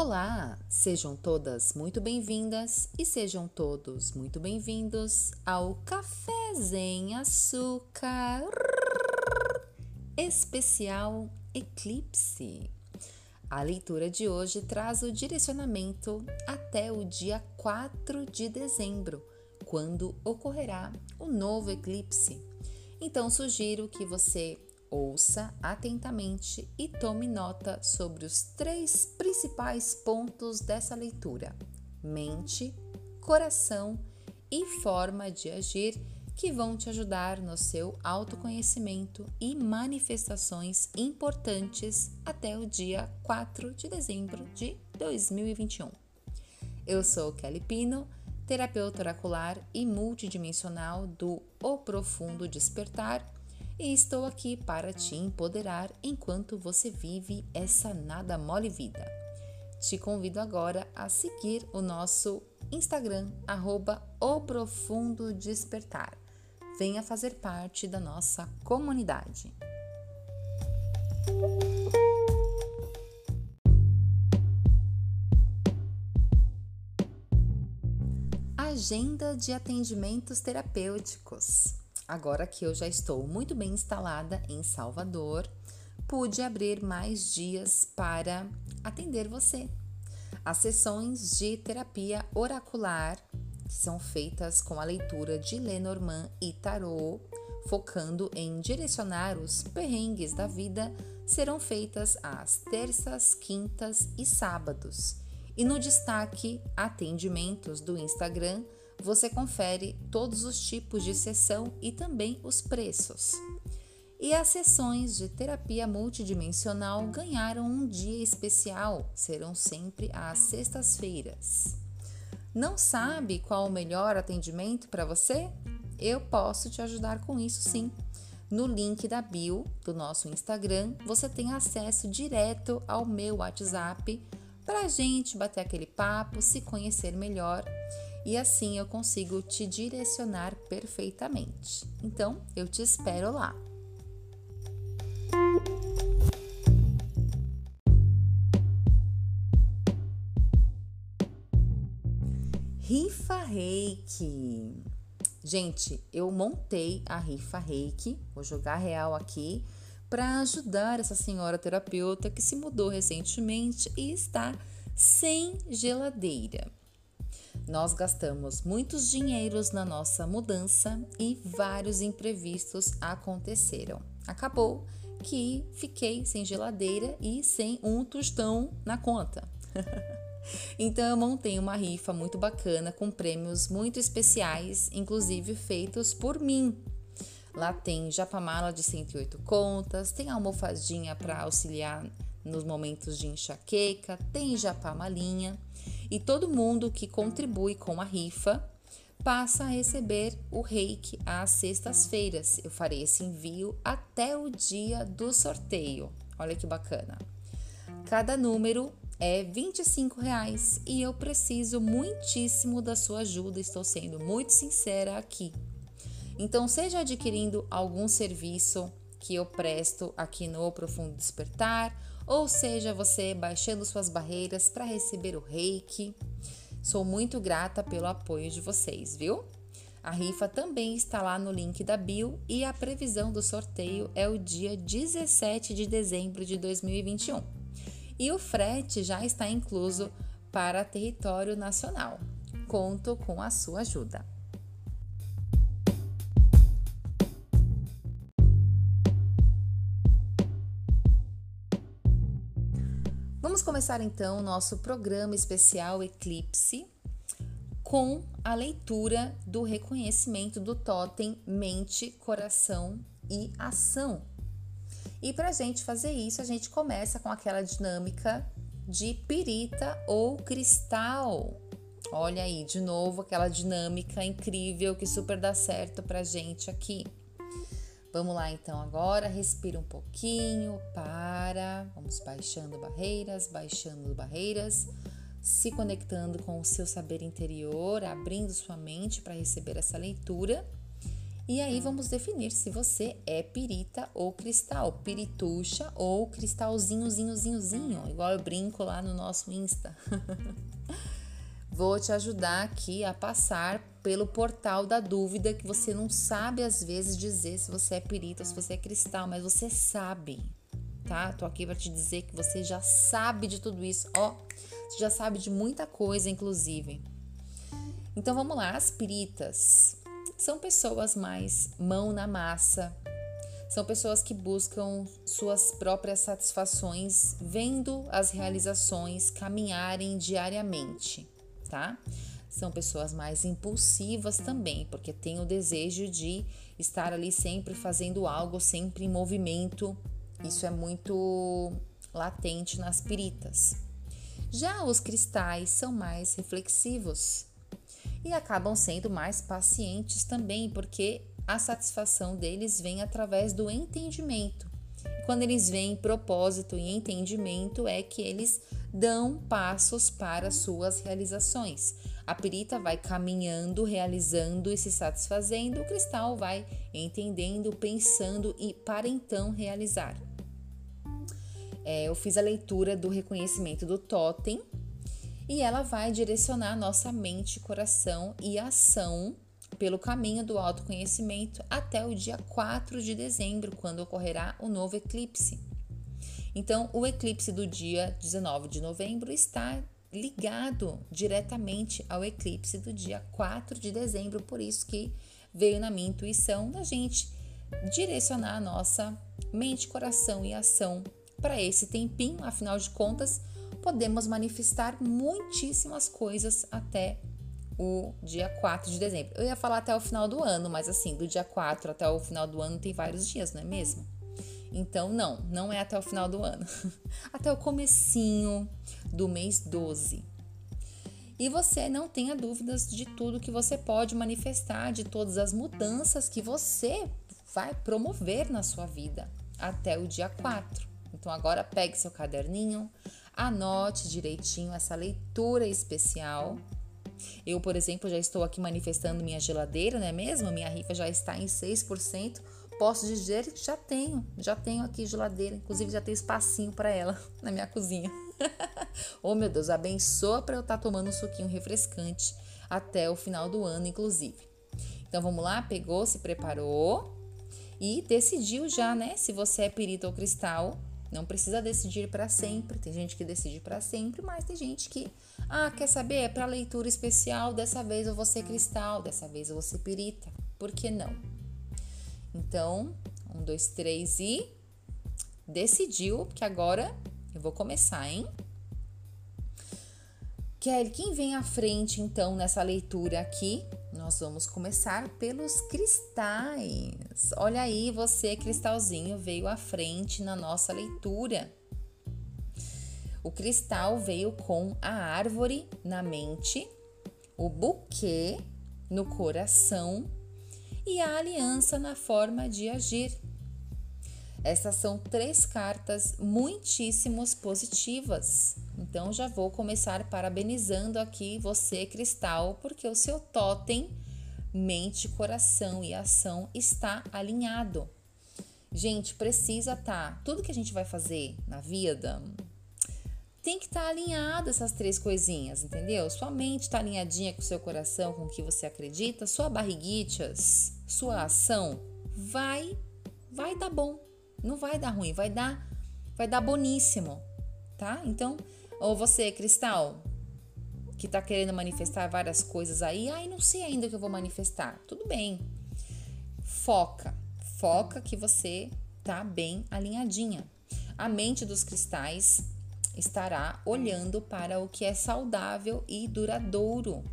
Olá, sejam todas muito bem-vindas e sejam todos muito bem-vindos ao Café Zen Açúcar Especial Eclipse. A leitura de hoje traz o direcionamento até o dia 4 de dezembro, quando ocorrerá o novo eclipse. Então, sugiro que você Ouça atentamente e tome nota sobre os três principais pontos dessa leitura: mente, coração e forma de agir que vão te ajudar no seu autoconhecimento e manifestações importantes até o dia 4 de dezembro de 2021. Eu sou Kelly Pino, terapeuta oracular e multidimensional do O Profundo Despertar e estou aqui para te empoderar enquanto você vive essa nada mole vida. Te convido agora a seguir o nosso Instagram, arroba o Profundo Despertar. Venha fazer parte da nossa comunidade. Agenda de atendimentos terapêuticos. Agora que eu já estou muito bem instalada em Salvador, pude abrir mais dias para atender você. As sessões de terapia oracular, que são feitas com a leitura de Lenormand e Tarot, focando em direcionar os perrengues da vida, serão feitas às terças, quintas e sábados. E no destaque atendimentos do Instagram, você confere todos os tipos de sessão e também os preços. E as sessões de terapia multidimensional ganharam um dia especial, serão sempre às sextas-feiras. Não sabe qual o melhor atendimento para você? Eu posso te ajudar com isso sim. No link da bio do nosso Instagram, você tem acesso direto ao meu WhatsApp para a gente bater aquele papo, se conhecer melhor e assim eu consigo te direcionar perfeitamente. Então, eu te espero lá. Rifa Reiki. Gente, eu montei a rifa Reiki, vou jogar real aqui, para ajudar essa senhora terapeuta que se mudou recentemente e está sem geladeira. Nós gastamos muitos dinheiros na nossa mudança e vários imprevistos aconteceram. Acabou que fiquei sem geladeira e sem um tostão na conta. então eu montei uma rifa muito bacana com prêmios muito especiais, inclusive feitos por mim. Lá tem japamala de 108 contas, tem almofadinha para auxiliar nos momentos de enxaqueca, tem japamalinha e todo mundo que contribui com a rifa passa a receber o reiki às sextas-feiras. Eu farei esse envio até o dia do sorteio. Olha que bacana. Cada número é 25 reais e eu preciso muitíssimo da sua ajuda. Estou sendo muito sincera aqui. Então, seja adquirindo algum serviço que eu presto aqui no Profundo Despertar ou seja você baixando suas barreiras para receber o reiki. Sou muito grata pelo apoio de vocês, viu? A rifa também está lá no link da bio e a previsão do sorteio é o dia 17 de dezembro de 2021. E o frete já está incluso para território nacional. Conto com a sua ajuda. Começar então o nosso programa especial Eclipse com a leitura do reconhecimento do totem mente, coração e ação. E para a gente fazer isso, a gente começa com aquela dinâmica de pirita ou cristal. Olha aí, de novo, aquela dinâmica incrível que super dá certo para gente aqui. Vamos lá então agora, respira um pouquinho, para, vamos baixando barreiras, baixando barreiras, se conectando com o seu saber interior, abrindo sua mente para receber essa leitura. E aí vamos definir se você é pirita ou cristal, pirituxa ou cristalzinho, zinho, zinho, zinho, igual eu brinco lá no nosso Insta. Vou te ajudar aqui a passar pelo portal da dúvida que você não sabe às vezes dizer se você é pirita ou se você é cristal, mas você sabe, tá? Tô aqui para te dizer que você já sabe de tudo isso, ó, você já sabe de muita coisa, inclusive. Então vamos lá, as piritas são pessoas mais mão na massa, são pessoas que buscam suas próprias satisfações, vendo as realizações caminharem diariamente, tá? São pessoas mais impulsivas também, porque têm o desejo de estar ali sempre fazendo algo, sempre em movimento. Isso é muito latente nas piritas. Já os cristais são mais reflexivos e acabam sendo mais pacientes também, porque a satisfação deles vem através do entendimento. Quando eles veem propósito e entendimento, é que eles dão passos para suas realizações. A perita vai caminhando, realizando e se satisfazendo, o cristal vai entendendo, pensando e para então realizar. É, eu fiz a leitura do reconhecimento do totem e ela vai direcionar nossa mente, coração e ação pelo caminho do autoconhecimento até o dia 4 de dezembro, quando ocorrerá o novo eclipse. Então, o eclipse do dia 19 de novembro está ligado diretamente ao eclipse do dia 4 de dezembro, por isso que veio na minha intuição da gente direcionar a nossa mente, coração e ação para esse tempinho, afinal de contas, podemos manifestar muitíssimas coisas até o dia 4 de dezembro. Eu ia falar até o final do ano, mas assim, do dia 4 até o final do ano tem vários dias, não é mesmo? Então, não, não é até o final do ano. até o comecinho do mês 12. E você não tenha dúvidas de tudo que você pode manifestar, de todas as mudanças que você vai promover na sua vida até o dia 4. Então agora pegue seu caderninho, anote direitinho essa leitura especial. Eu, por exemplo, já estou aqui manifestando minha geladeira, não é mesmo? Minha rifa já está em 6%. Posso dizer que já tenho, já tenho aqui geladeira, inclusive já tenho espacinho para ela na minha cozinha. oh meu Deus, abençoa para eu estar tá tomando um suquinho refrescante até o final do ano, inclusive. Então vamos lá, pegou, se preparou e decidiu já, né? Se você é perito ou cristal, não precisa decidir para sempre. Tem gente que decide para sempre, mas tem gente que, ah, quer saber? É para leitura especial. Dessa vez eu vou ser cristal, dessa vez eu vou ser perita. Por que não? Então, um, dois, três e decidiu que agora eu vou começar, hein? Kelly, quem vem à frente então nessa leitura aqui? Nós vamos começar pelos cristais. Olha aí, você, cristalzinho, veio à frente na nossa leitura. O cristal veio com a árvore na mente, o buquê no coração e a aliança na forma de agir. Essas são três cartas muitíssimos positivas. Então já vou começar parabenizando aqui você, Cristal, porque o seu totem, mente, coração e ação está alinhado. Gente, precisa estar. Tá, tudo que a gente vai fazer na vida tem que estar tá alinhado essas três coisinhas, entendeu? Sua mente está alinhadinha com o seu coração, com o que você acredita, sua barriguitas, sua ação vai vai dar bom. Não vai dar ruim, vai dar vai dar boníssimo, tá? Então, ou você, Cristal, que está querendo manifestar várias coisas aí, ai, não sei ainda o que eu vou manifestar. Tudo bem. Foca, foca que você tá bem alinhadinha. A mente dos cristais estará olhando para o que é saudável e duradouro,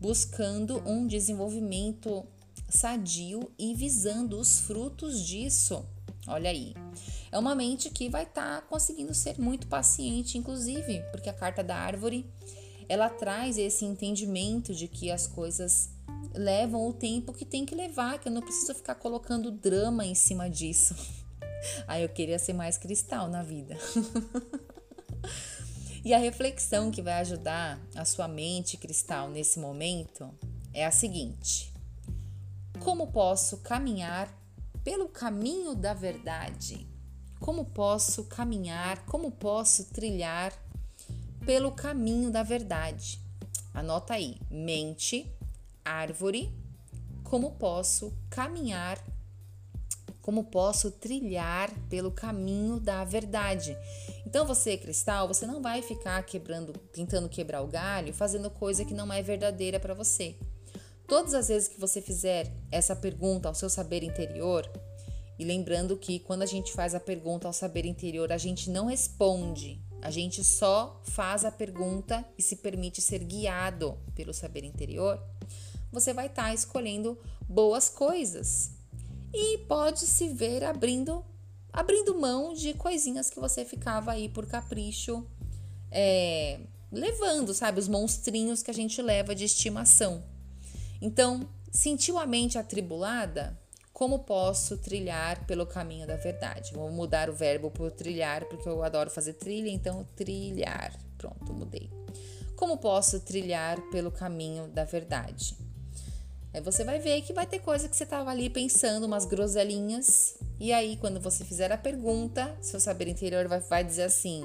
buscando um desenvolvimento sadio e visando os frutos disso. Olha aí. É uma mente que vai estar tá conseguindo ser muito paciente, inclusive, porque a carta da árvore ela traz esse entendimento de que as coisas levam o tempo que tem que levar, que eu não preciso ficar colocando drama em cima disso. Aí eu queria ser mais cristal na vida. e a reflexão que vai ajudar a sua mente cristal nesse momento é a seguinte: Como posso caminhar pelo caminho da verdade? Como posso caminhar, como posso trilhar pelo caminho da verdade? Anota aí: mente, árvore, como posso caminhar como posso trilhar pelo caminho da verdade. Então você, cristal, você não vai ficar quebrando, tentando quebrar o galho, fazendo coisa que não é verdadeira para você. Todas as vezes que você fizer essa pergunta ao seu saber interior, e lembrando que quando a gente faz a pergunta ao saber interior, a gente não responde, a gente só faz a pergunta e se permite ser guiado pelo saber interior, você vai estar tá escolhendo boas coisas, e pode se ver abrindo abrindo mão de coisinhas que você ficava aí por capricho é, levando, sabe, os monstrinhos que a gente leva de estimação. Então, sentiu a mente atribulada? Como posso trilhar pelo caminho da verdade? Vou mudar o verbo por trilhar, porque eu adoro fazer trilha, então trilhar. Pronto, mudei. Como posso trilhar pelo caminho da verdade? Aí você vai ver que vai ter coisa que você estava ali pensando, umas groselinhas. E aí, quando você fizer a pergunta, seu saber interior vai, vai dizer assim: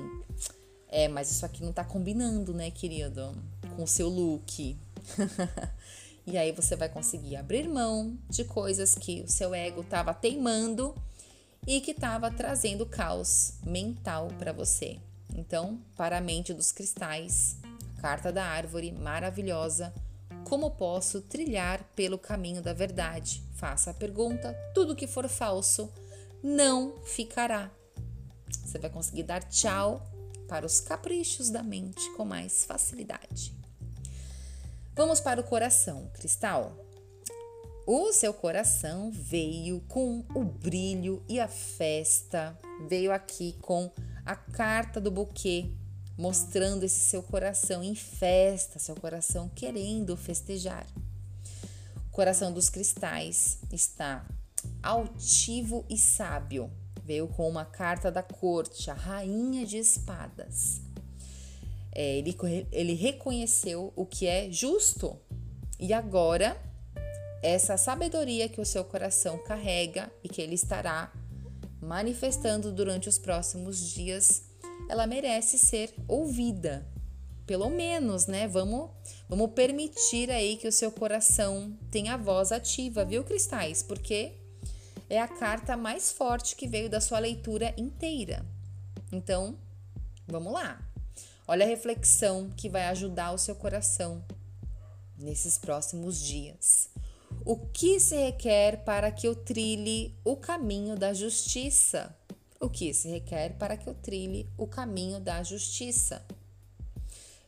É, mas isso aqui não tá combinando, né, querido? Com o seu look. e aí você vai conseguir abrir mão de coisas que o seu ego estava teimando e que estava trazendo caos mental para você. Então, para a mente dos cristais, carta da árvore maravilhosa como posso trilhar pelo caminho da verdade? Faça a pergunta, tudo que for falso não ficará. Você vai conseguir dar tchau para os caprichos da mente com mais facilidade. Vamos para o coração, Cristal. O seu coração veio com o brilho e a festa, veio aqui com a carta do buquê mostrando esse seu coração em festa, seu coração querendo festejar. O coração dos cristais está altivo e sábio. Veio com uma carta da corte, a rainha de espadas. É, ele, ele reconheceu o que é justo e agora essa sabedoria que o seu coração carrega e que ele estará manifestando durante os próximos dias ela merece ser ouvida. Pelo menos, né? Vamos, vamos permitir aí que o seu coração tenha voz ativa, viu, cristais? Porque é a carta mais forte que veio da sua leitura inteira. Então, vamos lá. Olha a reflexão que vai ajudar o seu coração nesses próximos dias. O que se requer para que eu trilhe o caminho da justiça? o que se requer para que eu trilhe o caminho da justiça.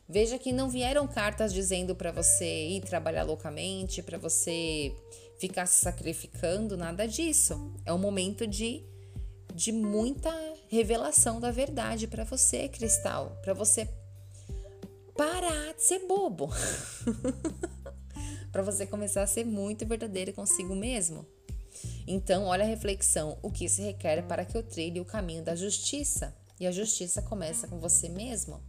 Veja que não vieram cartas dizendo para você ir trabalhar loucamente, para você ficar se sacrificando, nada disso. É um momento de, de muita revelação da verdade para você, Cristal, para você parar de ser bobo. para você começar a ser muito verdadeiro consigo mesmo. Então, olha a reflexão: o que se requer para que eu trilhe o caminho da justiça? E a justiça começa com você mesmo.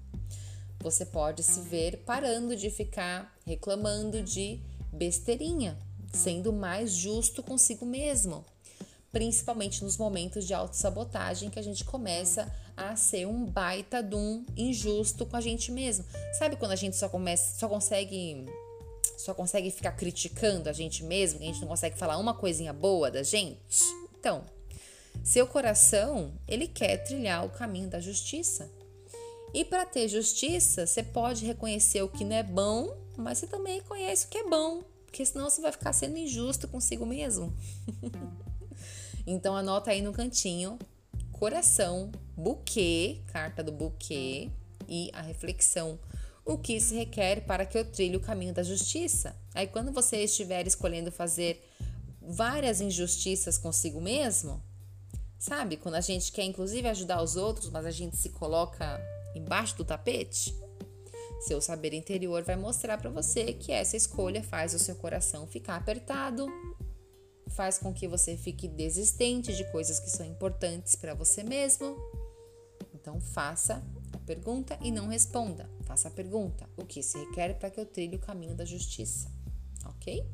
Você pode se ver parando de ficar reclamando de besteirinha, sendo mais justo consigo mesmo. Principalmente nos momentos de autossabotagem que a gente começa a ser um baita de um injusto com a gente mesmo. Sabe quando a gente só começa, só consegue só consegue ficar criticando a gente mesmo, que a gente não consegue falar uma coisinha boa da gente? Então, seu coração, ele quer trilhar o caminho da justiça. E para ter justiça, você pode reconhecer o que não é bom, mas você também reconhece o que é bom, porque senão você vai ficar sendo injusto consigo mesmo. então anota aí no cantinho coração, buquê, carta do buquê e a reflexão o que se requer para que eu trilhe o caminho da justiça. Aí, quando você estiver escolhendo fazer várias injustiças consigo mesmo, sabe? Quando a gente quer, inclusive, ajudar os outros, mas a gente se coloca embaixo do tapete, seu saber interior vai mostrar para você que essa escolha faz o seu coração ficar apertado, faz com que você fique desistente de coisas que são importantes para você mesmo. Então, faça pergunta e não responda. Faça a pergunta: o que se requer para que eu trilhe o caminho da justiça? Ok?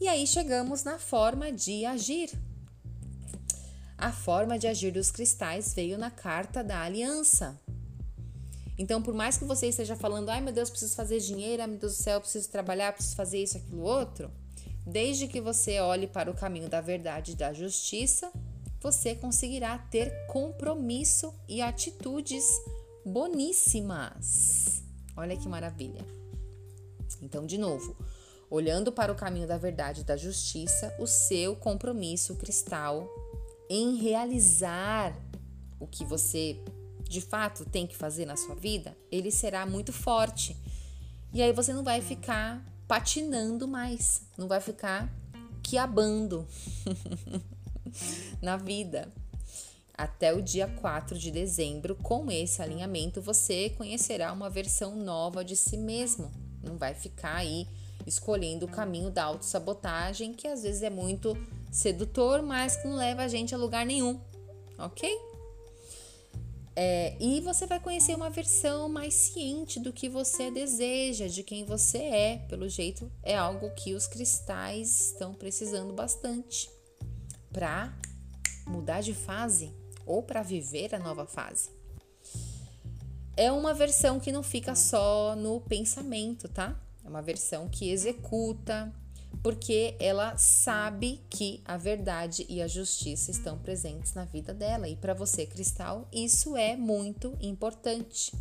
E aí chegamos na forma de agir. A forma de agir dos cristais veio na carta da aliança. Então, por mais que você esteja falando, ai meu Deus, preciso fazer dinheiro, ai meu Deus do céu, preciso trabalhar, preciso fazer isso, aquilo, outro, desde que você olhe para o caminho da verdade e da justiça, você conseguirá ter compromisso e atitudes boníssimas. Olha que maravilha. Então, de novo, olhando para o caminho da verdade e da justiça, o seu compromisso cristal em realizar o que você de fato tem que fazer na sua vida, ele será muito forte. E aí você não vai ficar patinando mais, não vai ficar quiabando na vida. Até o dia 4 de dezembro, com esse alinhamento, você conhecerá uma versão nova de si mesmo. Não vai ficar aí escolhendo o caminho da autossabotagem, que às vezes é muito sedutor, mas que não leva a gente a lugar nenhum, ok? É, e você vai conhecer uma versão mais ciente do que você deseja, de quem você é. Pelo jeito, é algo que os cristais estão precisando bastante para mudar de fase ou para viver a nova fase. É uma versão que não fica só no pensamento, tá? É uma versão que executa, porque ela sabe que a verdade e a justiça estão presentes na vida dela. E para você, Cristal, isso é muito importante.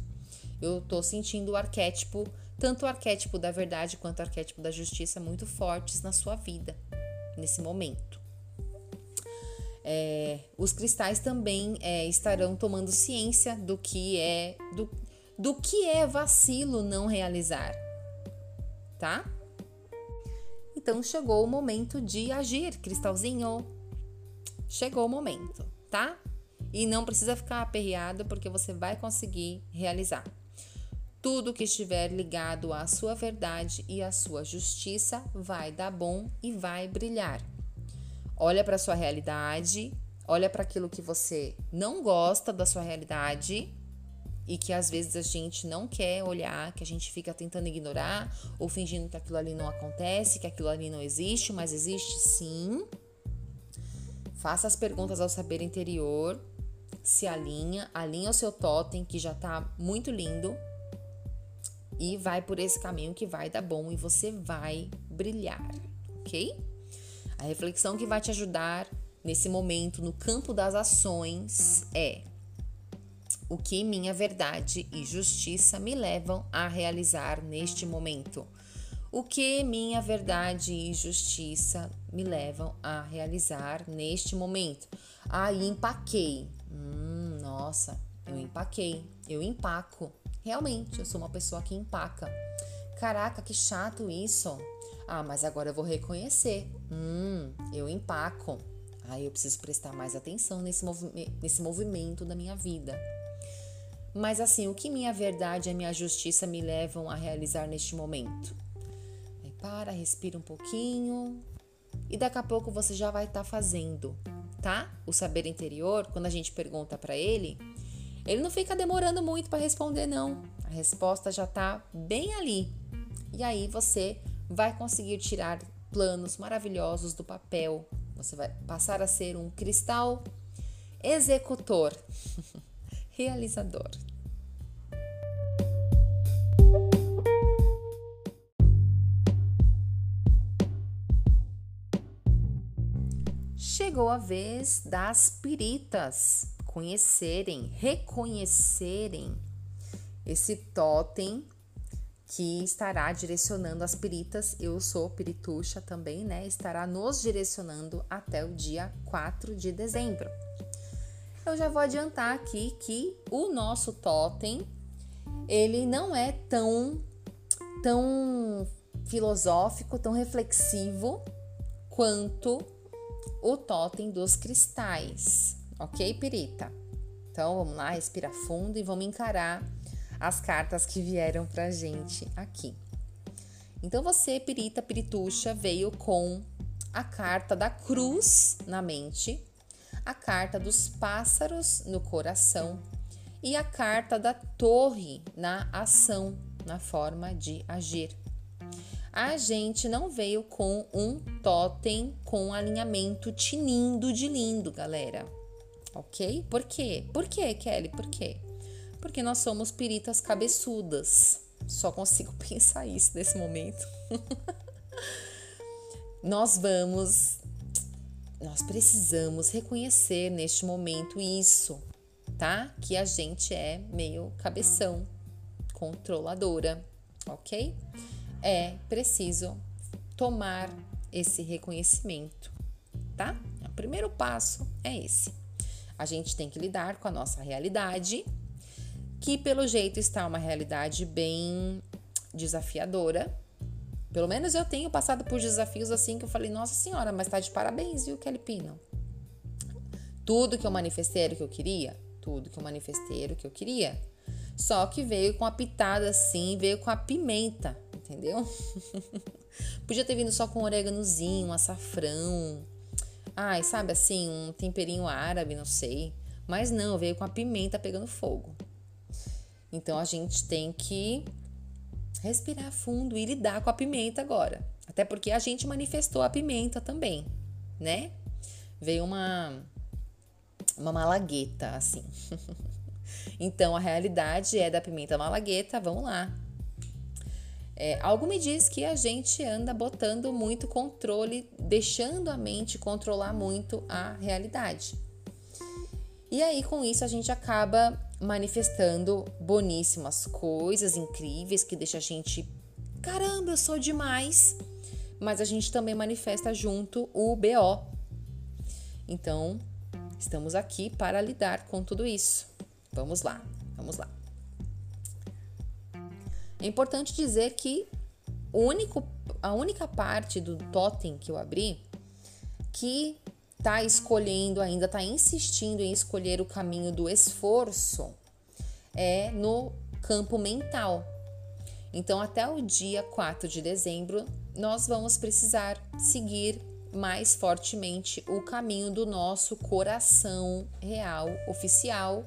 Eu tô sentindo o arquétipo, tanto o arquétipo da verdade quanto o arquétipo da justiça muito fortes na sua vida nesse momento. É, os cristais também é, estarão tomando ciência do que é do, do que é vacilo não realizar, tá? Então chegou o momento de agir, cristalzinho. Chegou o momento, tá? E não precisa ficar aperreado porque você vai conseguir realizar. Tudo que estiver ligado à sua verdade e à sua justiça vai dar bom e vai brilhar. Olha para sua realidade, olha para aquilo que você não gosta da sua realidade e que às vezes a gente não quer olhar, que a gente fica tentando ignorar ou fingindo que aquilo ali não acontece, que aquilo ali não existe, mas existe sim. Faça as perguntas ao saber interior, se alinha, alinha o seu totem que já tá muito lindo e vai por esse caminho que vai dar bom e você vai brilhar, ok? A reflexão que vai te ajudar nesse momento no campo das ações é o que minha verdade e justiça me levam a realizar neste momento. O que minha verdade e justiça me levam a realizar neste momento. Aí empaquei. Hum, nossa, eu empaquei. Eu empaco. Realmente, eu sou uma pessoa que empaca. Caraca, que chato isso. Ah, mas agora eu vou reconhecer. Hum, eu empaco. Aí eu preciso prestar mais atenção nesse, movi nesse movimento da minha vida. Mas assim, o que minha verdade e minha justiça me levam a realizar neste momento? Aí para, respira um pouquinho e daqui a pouco você já vai estar tá fazendo, tá? O saber interior, quando a gente pergunta para ele, ele não fica demorando muito para responder não. A resposta já está bem ali. E aí você vai conseguir tirar planos maravilhosos do papel. Você vai passar a ser um cristal executor. realizador. Chegou a vez das piritas conhecerem, reconhecerem esse totem que estará direcionando as piritas. Eu sou pirituxa também, né? Estará nos direcionando até o dia 4 de dezembro eu já vou adiantar aqui que o nosso totem ele não é tão tão filosófico, tão reflexivo quanto o totem dos cristais, ok, Pirita? Então vamos lá, respira fundo e vamos encarar as cartas que vieram pra gente aqui. Então você, Pirita, Pirituxa, veio com a carta da cruz na mente, a carta dos pássaros no coração e a carta da torre na ação, na forma de agir. a gente não veio com um totem com alinhamento tinindo de lindo, galera. Ok? Por quê? Por quê, Kelly? Por quê? Porque nós somos piritas cabeçudas. Só consigo pensar isso nesse momento. nós vamos, nós precisamos reconhecer neste momento isso, tá? Que a gente é meio cabeção, controladora, ok? é preciso tomar esse reconhecimento, tá? O primeiro passo é esse. A gente tem que lidar com a nossa realidade, que pelo jeito está uma realidade bem desafiadora. Pelo menos eu tenho passado por desafios assim que eu falei, nossa senhora, mas tá de parabéns, viu, Kelly Pino? Tudo que eu manifestei era o que eu queria? Tudo que eu manifestei era o que eu queria. Só que veio com a pitada assim, veio com a pimenta entendeu? Podia ter vindo só com oréganozinho, açafrão. Ai, sabe assim, um temperinho árabe, não sei. Mas não, veio com a pimenta pegando fogo. Então a gente tem que respirar fundo e lidar com a pimenta agora. Até porque a gente manifestou a pimenta também, né? Veio uma uma malagueta assim. então a realidade é da pimenta malagueta, vamos lá. É, algo me diz que a gente anda botando muito controle, deixando a mente controlar muito a realidade. E aí, com isso, a gente acaba manifestando boníssimas coisas incríveis que deixa a gente, caramba, eu sou demais. Mas a gente também manifesta junto o BO. Então, estamos aqui para lidar com tudo isso. Vamos lá, vamos lá. É importante dizer que único, a única parte do totem que eu abri que está escolhendo ainda, está insistindo em escolher o caminho do esforço é no campo mental. Então, até o dia 4 de dezembro, nós vamos precisar seguir mais fortemente o caminho do nosso coração real, oficial,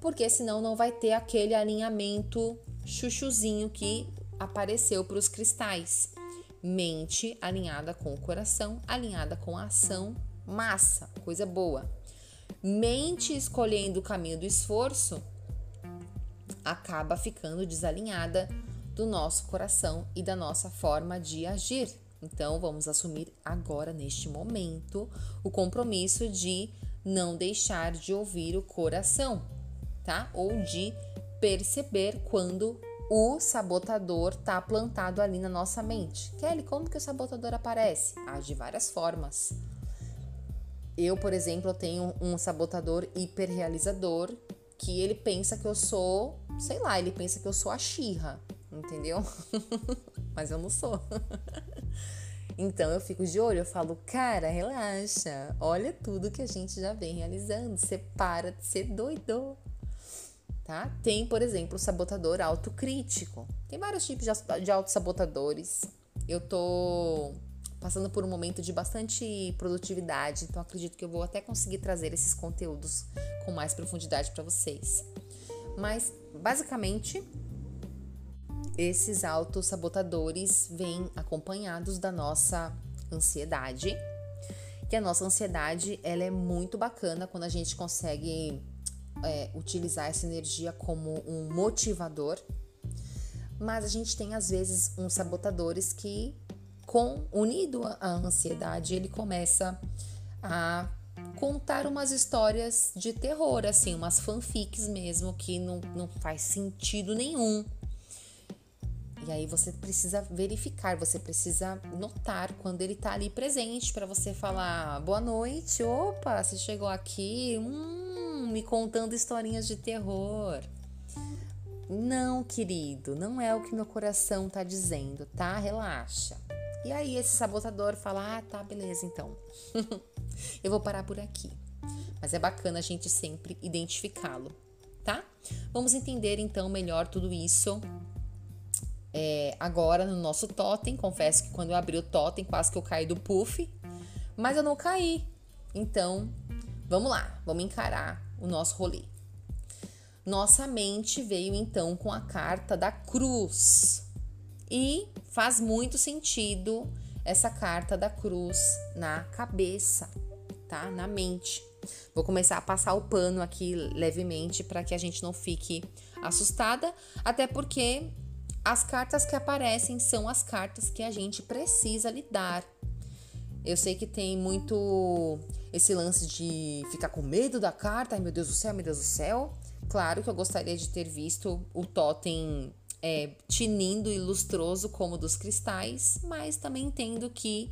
porque senão não vai ter aquele alinhamento chuchuzinho que apareceu para os cristais. Mente alinhada com o coração, alinhada com a ação, massa, coisa boa. Mente escolhendo o caminho do esforço acaba ficando desalinhada do nosso coração e da nossa forma de agir. Então, vamos assumir agora, neste momento, o compromisso de não deixar de ouvir o coração, tá? Ou de perceber quando o sabotador está plantado ali na nossa mente. Kelly, como que o sabotador aparece? Ah, de várias formas. Eu, por exemplo, tenho um sabotador hiperrealizador que ele pensa que eu sou, sei lá, ele pensa que eu sou a Xirra, entendeu? Mas eu não sou. então eu fico de olho, eu falo, cara, relaxa, olha tudo que a gente já vem realizando, você para de ser doido tá? Tem, por exemplo, o sabotador autocrítico. Tem vários tipos de autossabotadores. Eu tô passando por um momento de bastante produtividade, então acredito que eu vou até conseguir trazer esses conteúdos com mais profundidade para vocês. Mas, basicamente, esses autossabotadores vêm acompanhados da nossa ansiedade. Que a nossa ansiedade, ela é muito bacana quando a gente consegue é, utilizar essa energia como um motivador, mas a gente tem às vezes uns sabotadores que, com unido à ansiedade, ele começa a contar umas histórias de terror, assim, umas fanfics mesmo, que não, não faz sentido nenhum. E aí você precisa verificar, você precisa notar quando ele tá ali presente para você falar: boa noite, opa, você chegou aqui, hum, me contando historinhas de terror. Não, querido, não é o que meu coração tá dizendo, tá? Relaxa. E aí esse sabotador fala: "Ah, tá, beleza, então. Eu vou parar por aqui". Mas é bacana a gente sempre identificá-lo, tá? Vamos entender então melhor tudo isso. É, agora no nosso totem, confesso que quando eu abri o totem quase que eu caí do puff, mas eu não caí. Então, vamos lá, vamos encarar o nosso rolê. Nossa mente veio então com a carta da cruz. E faz muito sentido essa carta da cruz na cabeça, tá? Na mente. Vou começar a passar o pano aqui levemente para que a gente não fique assustada, até porque as cartas que aparecem são as cartas que a gente precisa lidar. Eu sei que tem muito esse lance de ficar com medo da carta, ai meu Deus do céu, meu Deus do céu. Claro que eu gostaria de ter visto o totem é, tinindo e lustroso como dos cristais, mas também entendo que,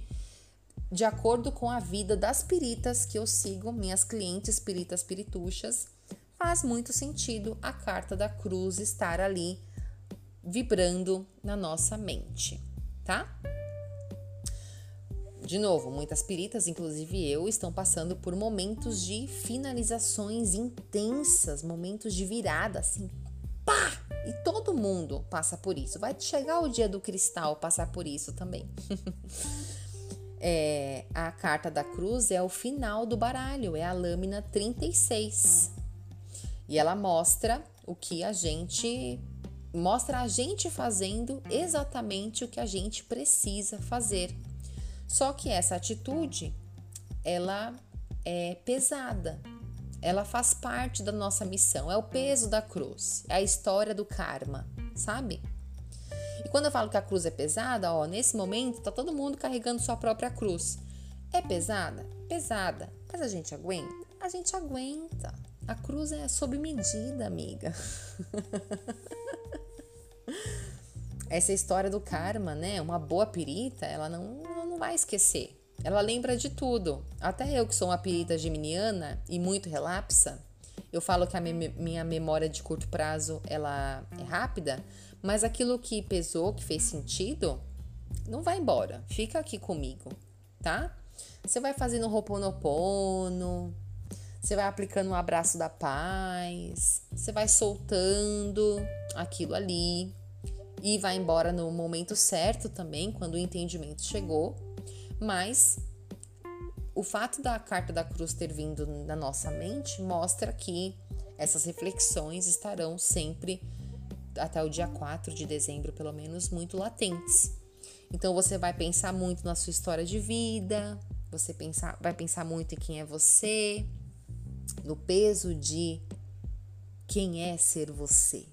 de acordo com a vida das piritas que eu sigo, minhas clientes piritas pirituchas, faz muito sentido a carta da cruz estar ali vibrando na nossa mente, tá? De novo, muitas piritas, inclusive eu, estão passando por momentos de finalizações intensas, momentos de virada, assim, pá! E todo mundo passa por isso. Vai chegar o dia do cristal passar por isso também. é, a carta da cruz é o final do baralho, é a lâmina 36. E ela mostra o que a gente mostra a gente fazendo exatamente o que a gente precisa fazer. Só que essa atitude, ela é pesada. Ela faz parte da nossa missão, é o peso da cruz, é a história do karma, sabe? E quando eu falo que a cruz é pesada, ó, nesse momento tá todo mundo carregando sua própria cruz. É pesada? Pesada. Mas a gente aguenta? A gente aguenta. A cruz é sob medida, amiga. Essa história do karma, né? Uma boa pirita, ela não, não vai esquecer. Ela lembra de tudo. Até eu, que sou uma pirita geminiana e muito relapsa, eu falo que a minha memória de curto prazo ela é rápida, mas aquilo que pesou, que fez sentido, não vai embora. Fica aqui comigo, tá? Você vai fazendo roponopono, você vai aplicando um abraço da paz, você vai soltando aquilo ali e vai embora no momento certo também, quando o entendimento chegou. Mas o fato da carta da cruz ter vindo na nossa mente mostra que essas reflexões estarão sempre até o dia 4 de dezembro, pelo menos, muito latentes. Então você vai pensar muito na sua história de vida, você pensar, vai pensar muito em quem é você, no peso de quem é ser você,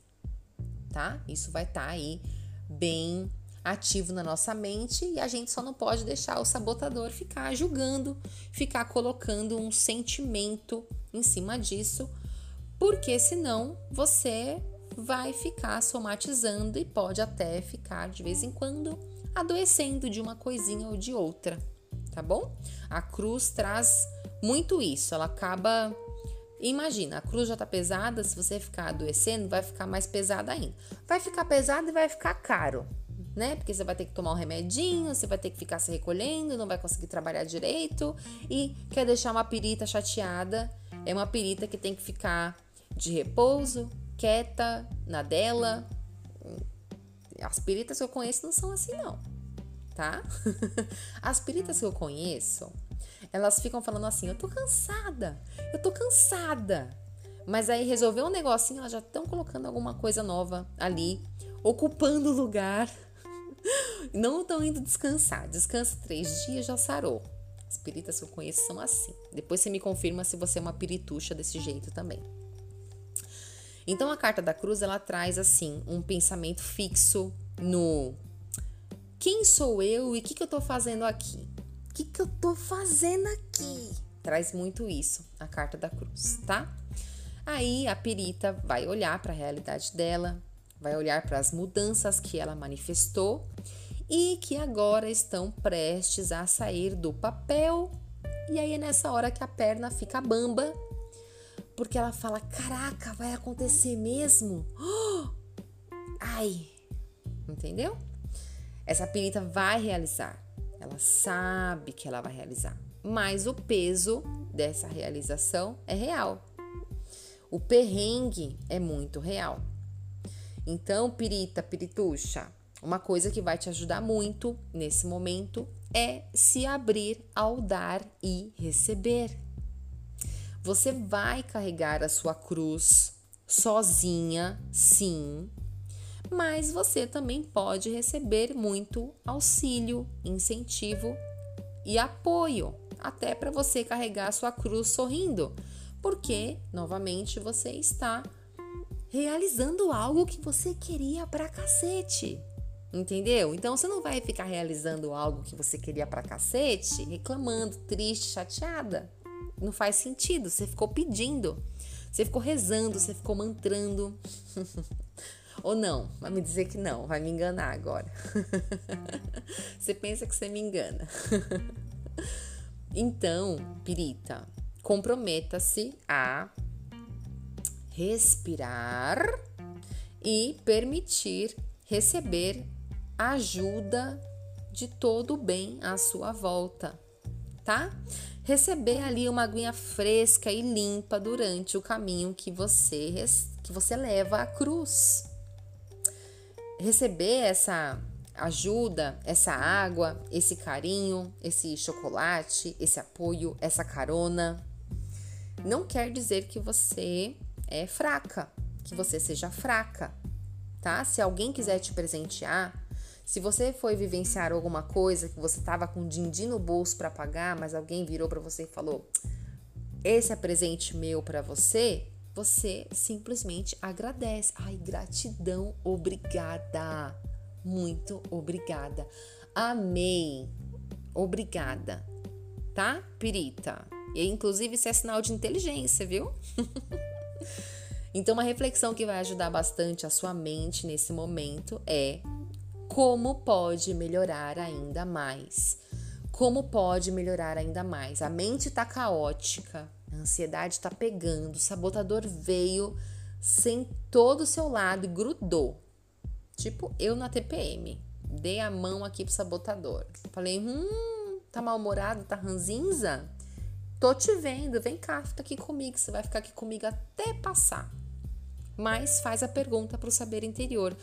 tá? Isso vai estar tá aí bem ativo na nossa mente e a gente só não pode deixar o sabotador ficar julgando, ficar colocando um sentimento em cima disso, porque senão você vai ficar somatizando e pode até ficar de vez em quando adoecendo de uma coisinha ou de outra, tá bom? A cruz traz muito isso, ela acaba Imagina, a cruz já tá pesada, se você ficar adoecendo, vai ficar mais pesada ainda. Vai ficar pesado e vai ficar caro, né? Porque você vai ter que tomar um remedinho, você vai ter que ficar se recolhendo, não vai conseguir trabalhar direito e quer deixar uma pirita chateada. É uma pirita que tem que ficar de repouso, quieta, na dela. As piritas que eu conheço não são assim, não, tá? As piritas que eu conheço, elas ficam falando assim: eu tô cansada, eu tô cansada. Mas aí resolveu um negocinho, elas já estão colocando alguma coisa nova ali, ocupando o lugar. Não estão indo descansar. Descansa três dias, já sarou. As piritas que eu conheço são assim. Depois você me confirma se você é uma pirituxa desse jeito também. Então a carta da cruz ela traz assim um pensamento fixo no quem sou eu e o que, que eu tô fazendo aqui? O que, que eu tô fazendo aqui? Traz muito isso, a carta da cruz, tá? Aí a perita vai olhar para a realidade dela, vai olhar para as mudanças que ela manifestou e que agora estão prestes a sair do papel. E aí é nessa hora que a perna fica bamba, porque ela fala: Caraca, vai acontecer mesmo? Oh! Ai, entendeu? Essa perita vai realizar. Ela sabe que ela vai realizar, mas o peso dessa realização é real. O perrengue é muito real. Então, pirita, pirituxa, uma coisa que vai te ajudar muito nesse momento é se abrir ao dar e receber. Você vai carregar a sua cruz sozinha, sim, mas você também pode receber muito auxílio, incentivo e apoio, até para você carregar a sua cruz sorrindo, porque novamente você está realizando algo que você queria pra cacete. Entendeu? Então você não vai ficar realizando algo que você queria pra cacete, reclamando, triste, chateada. Não faz sentido, você ficou pedindo. Você ficou rezando, você ficou mantrando. Ou não, vai me dizer que não, vai me enganar agora. você pensa que você me engana. então, pirita, comprometa-se a respirar e permitir receber ajuda de todo o bem à sua volta, tá? receber ali uma aguinha fresca e limpa durante o caminho que você que você leva à cruz. Receber essa ajuda, essa água, esse carinho, esse chocolate, esse apoio, essa carona, não quer dizer que você é fraca, que você seja fraca, tá? Se alguém quiser te presentear, se você foi vivenciar alguma coisa que você estava com din-din no bolso para pagar, mas alguém virou para você e falou: "Esse é presente meu para você", você simplesmente agradece. Ai, gratidão, obrigada. Muito obrigada. Amei. Obrigada. Tá? Pirita. E inclusive isso é sinal de inteligência, viu? então uma reflexão que vai ajudar bastante a sua mente nesse momento é como pode melhorar ainda mais? Como pode melhorar ainda mais? A mente está caótica, a ansiedade está pegando, o sabotador veio, sentou do seu lado e grudou. Tipo eu na TPM. Dei a mão aqui pro sabotador. Falei, hum, tá mal-humorado, tá ranzinza? Tô te vendo, vem cá, fica aqui comigo, você vai ficar aqui comigo até passar. Mas faz a pergunta pro saber interior.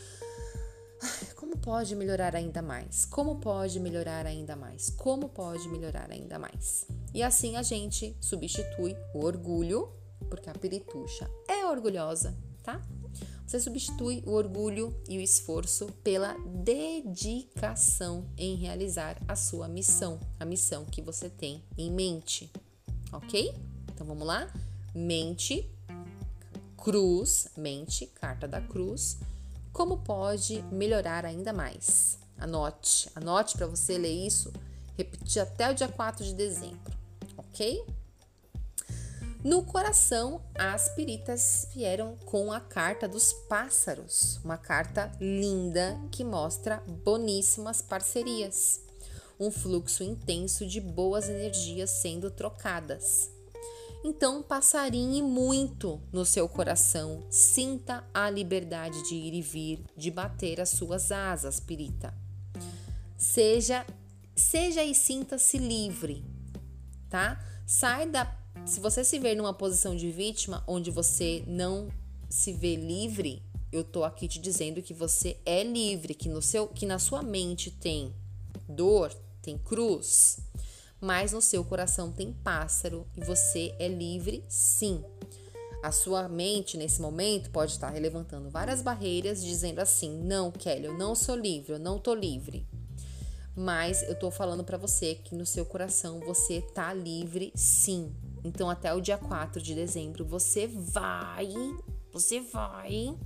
Como pode melhorar ainda mais? Como pode melhorar ainda mais? Como pode melhorar ainda mais? E assim a gente substitui o orgulho, porque a perituxa é orgulhosa, tá? Você substitui o orgulho e o esforço pela dedicação em realizar a sua missão, a missão que você tem em mente, ok? Então vamos lá? Mente, cruz, mente, carta da cruz como pode melhorar ainda mais? Anote, anote para você ler isso, repetir até o dia 4 de dezembro, ok? No coração, as piritas vieram com a carta dos pássaros, uma carta linda que mostra boníssimas parcerias, um fluxo intenso de boas energias sendo trocadas. Então, passarinhe muito no seu coração. Sinta a liberdade de ir e vir, de bater as suas asas, pirita. Seja, seja e sinta-se livre, tá? Sai da. Se você se ver numa posição de vítima onde você não se vê livre, eu tô aqui te dizendo que você é livre, que no seu, que na sua mente tem dor, tem cruz, mas no seu coração tem pássaro e você é livre sim. A sua mente nesse momento pode estar levantando várias barreiras, dizendo assim: "Não, Kelly, eu não sou livre, eu não tô livre". Mas eu tô falando para você que no seu coração você tá livre sim. Então até o dia 4 de dezembro você vai, você vai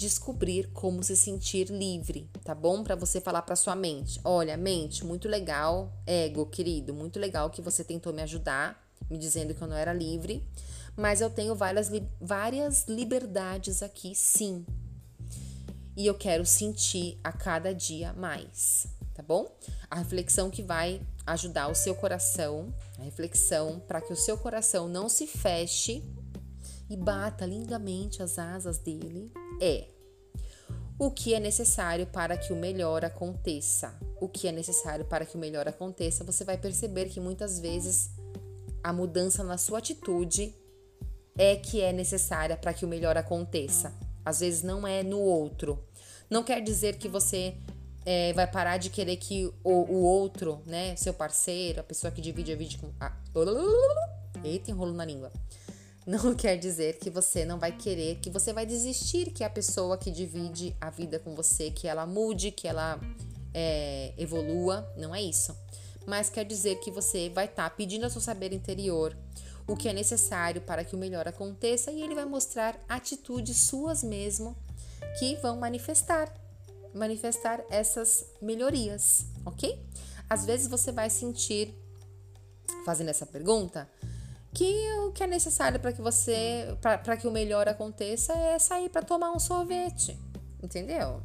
descobrir como se sentir livre, tá bom? Para você falar para sua mente: "Olha, mente, muito legal, ego, querido, muito legal que você tentou me ajudar, me dizendo que eu não era livre, mas eu tenho várias várias liberdades aqui, sim. E eu quero sentir a cada dia mais, tá bom? A reflexão que vai ajudar o seu coração, a reflexão para que o seu coração não se feche e bata lindamente as asas dele é o que é necessário para que o melhor aconteça. O que é necessário para que o melhor aconteça, você vai perceber que muitas vezes a mudança na sua atitude é que é necessária para que o melhor aconteça. Às vezes não é no outro. Não quer dizer que você é, vai parar de querer que o, o, outro, né, seu parceiro, a pessoa que divide a vida com. Ah, eita, enrolo na língua não quer dizer que você não vai querer, que você vai desistir que a pessoa que divide a vida com você, que ela mude, que ela é, evolua, não é isso. Mas quer dizer que você vai estar tá pedindo ao seu saber interior o que é necessário para que o melhor aconteça e ele vai mostrar atitudes suas mesmo que vão manifestar manifestar essas melhorias, ok? Às vezes você vai sentir fazendo essa pergunta que o que é necessário para que você para que o melhor aconteça é sair para tomar um sorvete, entendeu?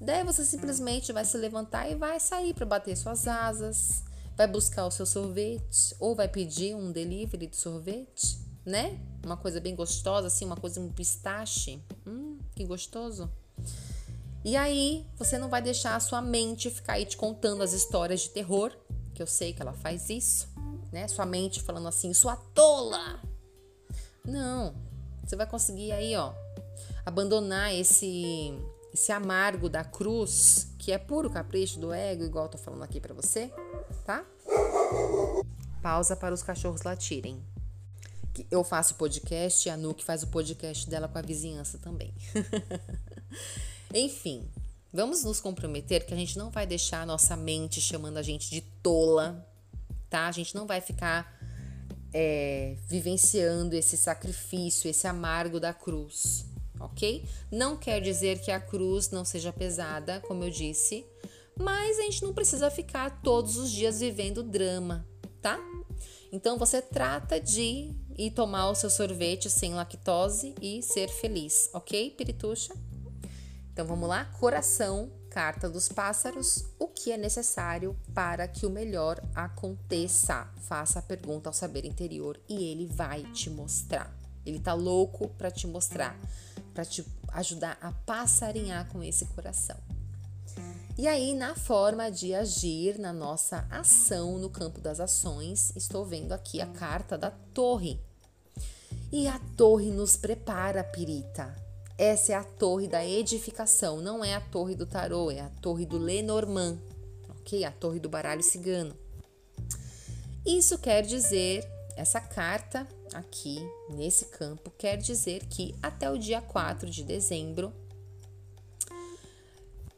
Daí você simplesmente vai se levantar e vai sair para bater suas asas, vai buscar o seu sorvete ou vai pedir um delivery de sorvete, né? Uma coisa bem gostosa, assim, uma coisa um pistache. Hum, que gostoso. E aí, você não vai deixar a sua mente ficar aí te contando as histórias de terror, que eu sei que ela faz isso, né? Sua mente falando assim, sua tola. Não. Você vai conseguir aí, ó, abandonar esse esse amargo da cruz, que é puro capricho do ego, igual eu tô falando aqui para você, tá? Pausa para os cachorros latirem. Eu faço podcast e a Nuke faz o podcast dela com a vizinhança também. Enfim, vamos nos comprometer que a gente não vai deixar a nossa mente chamando a gente de tola, tá? A gente não vai ficar é, vivenciando esse sacrifício, esse amargo da cruz ok? Não quer dizer que a cruz não seja pesada, como eu disse, mas a gente não precisa ficar todos os dias vivendo drama, tá? Então você trata de ir tomar o seu sorvete sem lactose e ser feliz, ok, Pirituxa? Então vamos lá? Coração, carta dos pássaros. O que é necessário para que o melhor aconteça? Faça a pergunta ao saber interior e ele vai te mostrar. Ele tá louco para te mostrar para te ajudar a passarinhar com esse coração. E aí, na forma de agir, na nossa ação no campo das ações, estou vendo aqui a carta da torre. E a torre nos prepara, Pirita. Essa é a torre da edificação, não é a torre do tarô, é a torre do Lenormand, ok? A torre do baralho cigano. Isso quer dizer, essa carta aqui nesse campo quer dizer que até o dia 4 de dezembro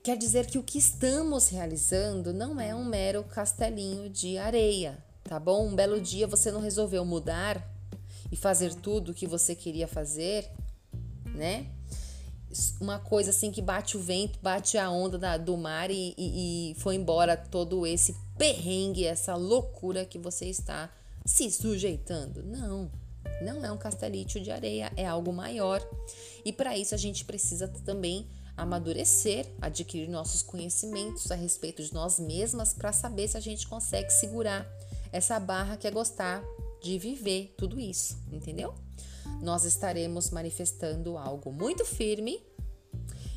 quer dizer que o que estamos realizando não é um mero castelinho de areia, tá bom? Um belo dia você não resolveu mudar e fazer tudo o que você queria fazer, né? Uma coisa assim que bate o vento, bate a onda da, do mar e, e, e foi embora todo esse perrengue, essa loucura que você está se sujeitando. Não, não é um castelito de areia, é algo maior. E para isso a gente precisa também amadurecer, adquirir nossos conhecimentos a respeito de nós mesmas para saber se a gente consegue segurar essa barra que é gostar de viver tudo isso, entendeu? Nós estaremos manifestando algo muito firme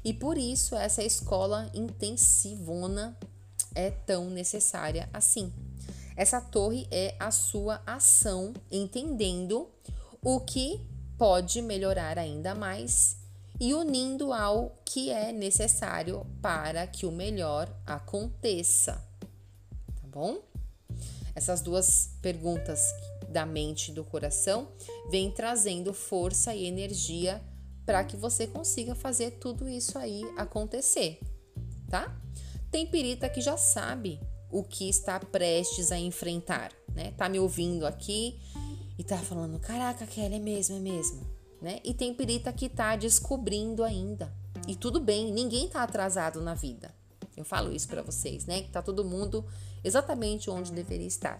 e por isso essa escola intensivona é tão necessária assim. Essa torre é a sua ação, entendendo o que pode melhorar ainda mais e unindo ao que é necessário para que o melhor aconteça. Tá bom? Essas duas perguntas da mente e do coração vêm trazendo força e energia para que você consiga fazer tudo isso aí acontecer, tá? Tem pirita que já sabe o que está prestes a enfrentar, né? Tá me ouvindo aqui e tá falando: "Caraca, Kelly, é mesmo, é mesmo", né? E tem perita que tá descobrindo ainda. E tudo bem, ninguém tá atrasado na vida. Eu falo isso para vocês, né? Que tá todo mundo exatamente onde deveria estar.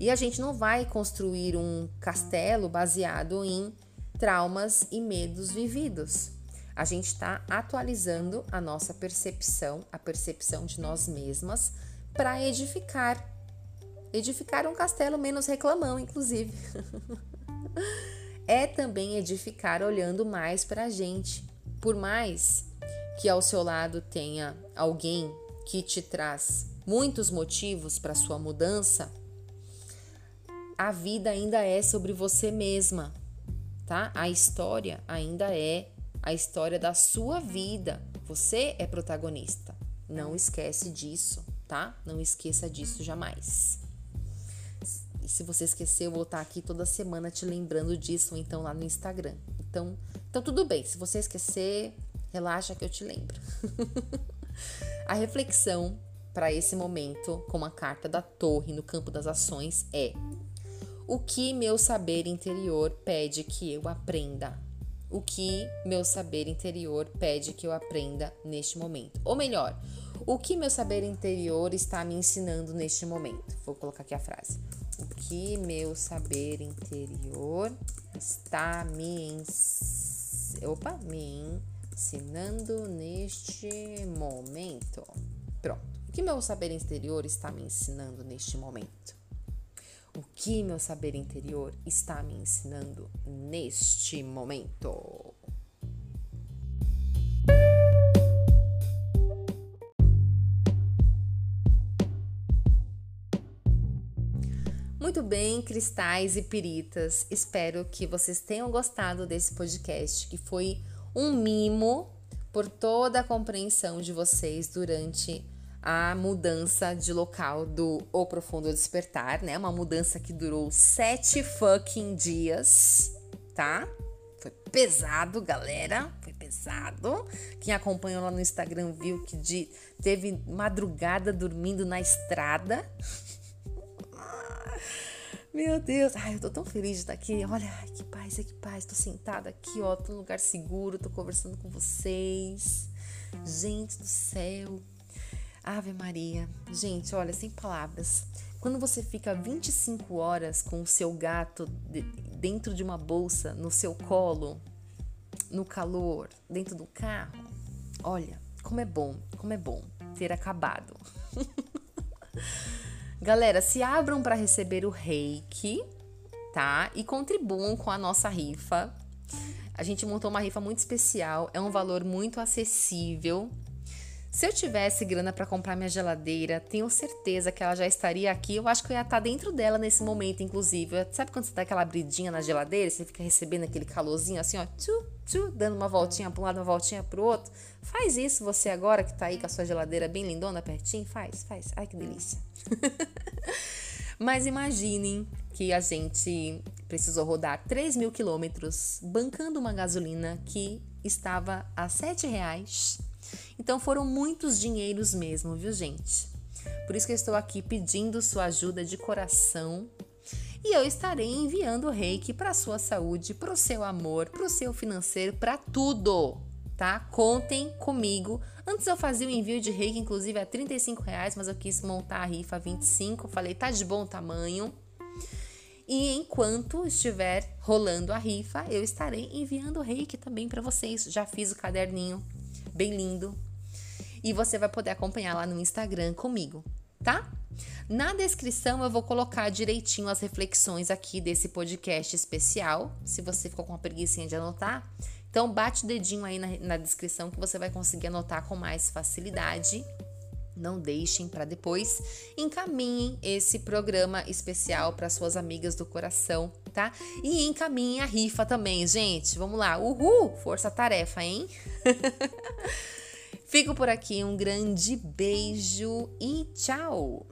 E a gente não vai construir um castelo baseado em traumas e medos vividos. A gente está atualizando a nossa percepção, a percepção de nós mesmas, para edificar. Edificar um castelo menos reclamão, inclusive. é também edificar olhando mais para a gente. Por mais que ao seu lado tenha alguém que te traz muitos motivos para sua mudança, a vida ainda é sobre você mesma, tá? A história ainda é a história da sua vida. Você é protagonista. Não esquece disso, tá? Não esqueça disso jamais. se você esquecer, eu vou estar aqui toda semana te lembrando disso, ou então lá no Instagram. Então, então tudo bem. Se você esquecer, relaxa que eu te lembro. a reflexão para esse momento, com a carta da torre no campo das ações, é: o que meu saber interior pede que eu aprenda? O que meu saber interior pede que eu aprenda neste momento? Ou melhor, o que meu saber interior está me ensinando neste momento? Vou colocar aqui a frase. O que meu saber interior está me, ens... Opa, me ensinando neste momento? Pronto. O que meu saber interior está me ensinando neste momento? O que meu saber interior está me ensinando neste momento? Muito bem, cristais e piritas. Espero que vocês tenham gostado desse podcast, que foi um mimo por toda a compreensão de vocês durante a mudança de local do O Profundo Despertar, né? Uma mudança que durou sete fucking dias, tá? Foi pesado, galera. Foi pesado. Quem acompanhou lá no Instagram viu que de, teve madrugada dormindo na estrada. Meu Deus, ai, eu tô tão feliz de estar aqui. Olha, ai, que paz, que paz. Tô sentada aqui, ó, tô num lugar seguro, tô conversando com vocês. Gente do céu, Ave Maria. Gente, olha, sem palavras. Quando você fica 25 horas com o seu gato dentro de uma bolsa, no seu colo, no calor, dentro do carro, olha, como é bom, como é bom ter acabado. Galera, se abram para receber o reiki, tá? E contribuam com a nossa rifa. A gente montou uma rifa muito especial, é um valor muito acessível, se eu tivesse grana para comprar minha geladeira, tenho certeza que ela já estaria aqui. Eu acho que eu ia estar tá dentro dela nesse momento, inclusive. Sabe quando você dá aquela abridinha na geladeira, você fica recebendo aquele calorzinho assim, ó, tchu, tchu, dando uma voltinha para um lado, uma voltinha para o outro? Faz isso você agora que tá aí com a sua geladeira bem lindona pertinho, faz, faz. Ai que delícia. Mas imaginem que a gente precisou rodar 3 mil quilômetros bancando uma gasolina que estava a 7 reais então foram muitos dinheiros mesmo, viu, gente? Por isso que eu estou aqui pedindo sua ajuda de coração. E eu estarei enviando o reiki para sua saúde, para o seu amor, para o seu financeiro, para tudo, tá? Contem comigo. Antes eu fazia o envio de reiki, inclusive a 35 reais, mas eu quis montar a rifa a 25. Falei, tá de bom tamanho. E enquanto estiver rolando a rifa, eu estarei enviando o reiki também para vocês. Já fiz o caderninho bem lindo. E você vai poder acompanhar lá no Instagram comigo, tá? Na descrição eu vou colocar direitinho as reflexões aqui desse podcast especial, se você ficou com uma preguiça de anotar. Então bate o dedinho aí na, na descrição que você vai conseguir anotar com mais facilidade. Não deixem para depois. Encaminhem esse programa especial para suas amigas do coração, tá? E encaminhem a rifa também, gente. Vamos lá. Uhul! Força-tarefa, hein? Fico por aqui. Um grande beijo e tchau!